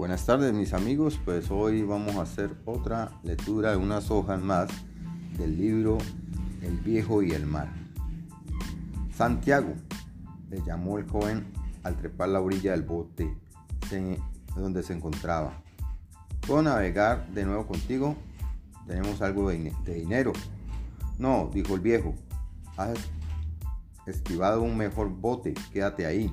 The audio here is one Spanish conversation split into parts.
Buenas tardes mis amigos, pues hoy vamos a hacer otra lectura de unas hojas más del libro El viejo y el mar. Santiago, le llamó el joven al trepar la orilla del bote donde se encontraba. ¿Puedo navegar de nuevo contigo? Tenemos algo de, dinero. No, dijo el viejo, has esquivado un mejor bote, quédate ahí.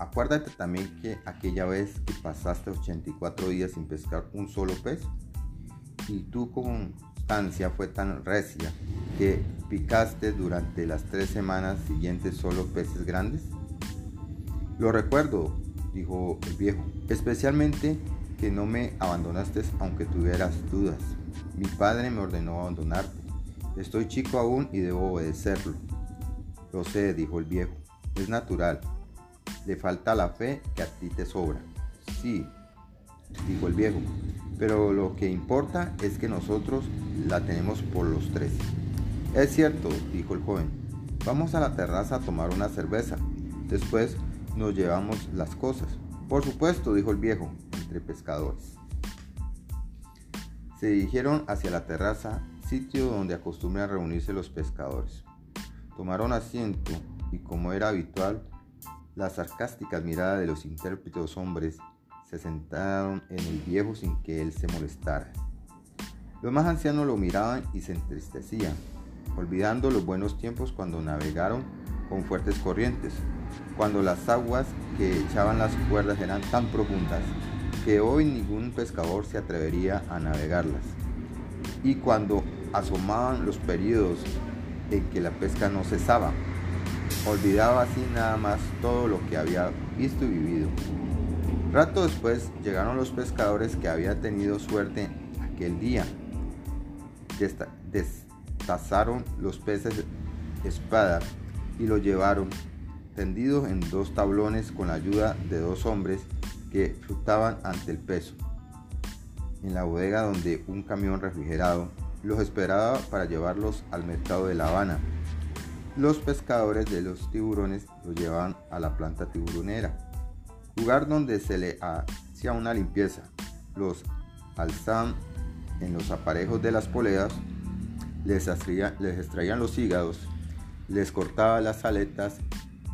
Acuérdate también que aquella vez que pasaste 84 días sin pescar un solo pez y tu constancia fue tan recia que picaste durante las tres semanas siguientes solo peces grandes. Lo recuerdo, dijo el viejo, especialmente que no me abandonaste aunque tuvieras dudas. Mi padre me ordenó abandonarte. Estoy chico aún y debo obedecerlo. Lo sé, dijo el viejo, es natural le falta la fe que a ti te sobra. Sí, dijo el viejo, pero lo que importa es que nosotros la tenemos por los tres. Es cierto, dijo el joven. Vamos a la terraza a tomar una cerveza. Después nos llevamos las cosas. Por supuesto, dijo el viejo, entre pescadores. Se dirigieron hacia la terraza, sitio donde acostumbran reunirse los pescadores. Tomaron asiento y como era habitual, las sarcásticas miradas de los intérpretes hombres se sentaron en el viejo sin que él se molestara. Los más ancianos lo miraban y se entristecían, olvidando los buenos tiempos cuando navegaron con fuertes corrientes, cuando las aguas que echaban las cuerdas eran tan profundas que hoy ningún pescador se atrevería a navegarlas, y cuando asomaban los periodos en que la pesca no cesaba Olvidaba así nada más todo lo que había visto y vivido. Rato después llegaron los pescadores que había tenido suerte aquel día. Destazaron los peces espada y los llevaron tendidos en dos tablones con la ayuda de dos hombres que flotaban ante el peso. En la bodega donde un camión refrigerado los esperaba para llevarlos al mercado de La Habana los pescadores de los tiburones lo llevaban a la planta tiburonera, lugar donde se le hacía una limpieza. Los alzaban en los aparejos de las poleas, les, extraían los hígados, les cortaban las aletas,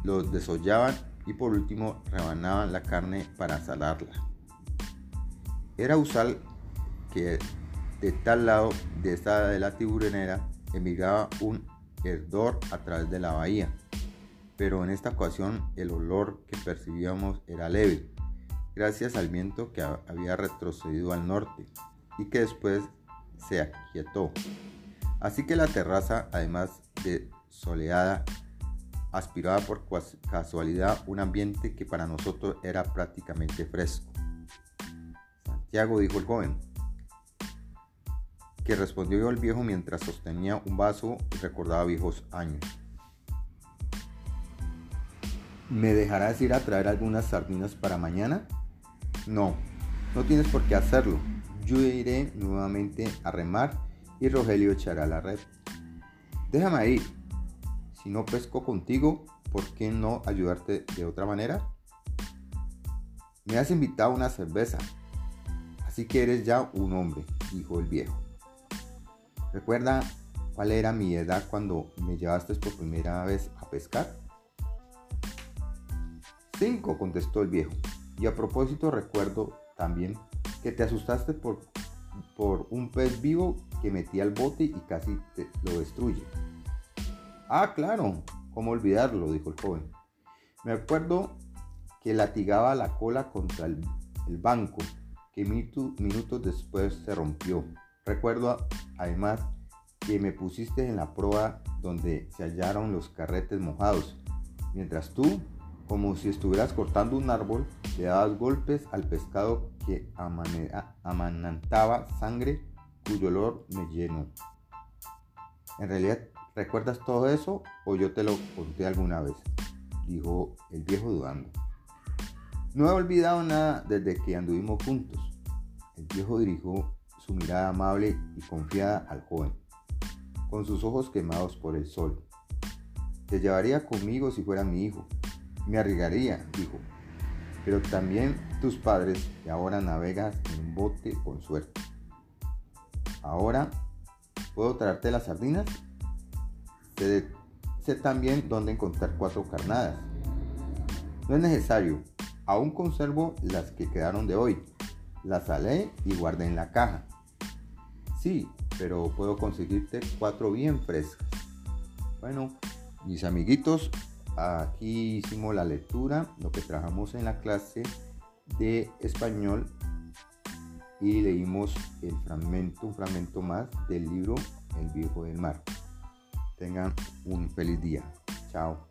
los desollaban y por último rebanaban la carne para salarla. Era usual que de tal lado de esta de la tiburonera emigraba un herdor a través de la bahía, pero en esta ocasión el olor que percibíamos era leve, gracias al viento que había retrocedido al norte y que después se aquietó. Así que la terraza, además de soleada, aspiraba por casualidad un ambiente que para nosotros era prácticamente fresco. Santiago, dijo el joven, que respondió el viejo mientras sostenía un vaso y recordaba viejos años. ¿Me dejarás ir a traer algunas sardinas para mañana? No, no tienes por qué hacerlo. Yo iré nuevamente a remar y Rogelio echará la red. Déjame ir. Si no pesco contigo, ¿por qué no ayudarte de otra manera? Me has invitado a una cerveza, así que eres ya un hombre, dijo el viejo. ¿Recuerda cuál era mi edad cuando me llevaste por primera vez a pescar? Cinco, contestó el viejo. Y a propósito recuerdo también que te asustaste por, por un pez vivo que metía al bote y casi te lo destruye. Ah, claro, ¿cómo olvidarlo? dijo el joven. Me acuerdo que latigaba la cola contra el, banco, que minutos después se rompió. Recuerdo además que me pusiste en la proa donde se hallaron los carretes mojados, mientras tú, como si estuvieras cortando un árbol, le dabas golpes al pescado que amanantaba sangre cuyo olor me llenó. ¿En realidad recuerdas todo eso o yo te lo conté alguna vez? Dijo el viejo dudando. No he olvidado nada desde que anduvimos juntos. El viejo dirigió su mirada amable y confiada al joven, con sus ojos quemados por el sol. Te llevaría conmigo si fuera mi hijo. Me arriesgaría, dijo. pero también tus padres que ahora navegas en un bote con suerte. Ahora, ¿puedo traerte las sardinas? Sé, sé también dónde encontrar cuatro carnadas. No es necesario, aún conservo las que quedaron de hoy. Las salé y guardé en la caja. Sí, pero puedo conseguirte cuatro bien frescas. Bueno, mis amiguitos, aquí hicimos la lectura, lo que trabajamos en la clase de español y leímos el fragmento, un fragmento más del libro El viejo del mar. Tengan un feliz día. Chao.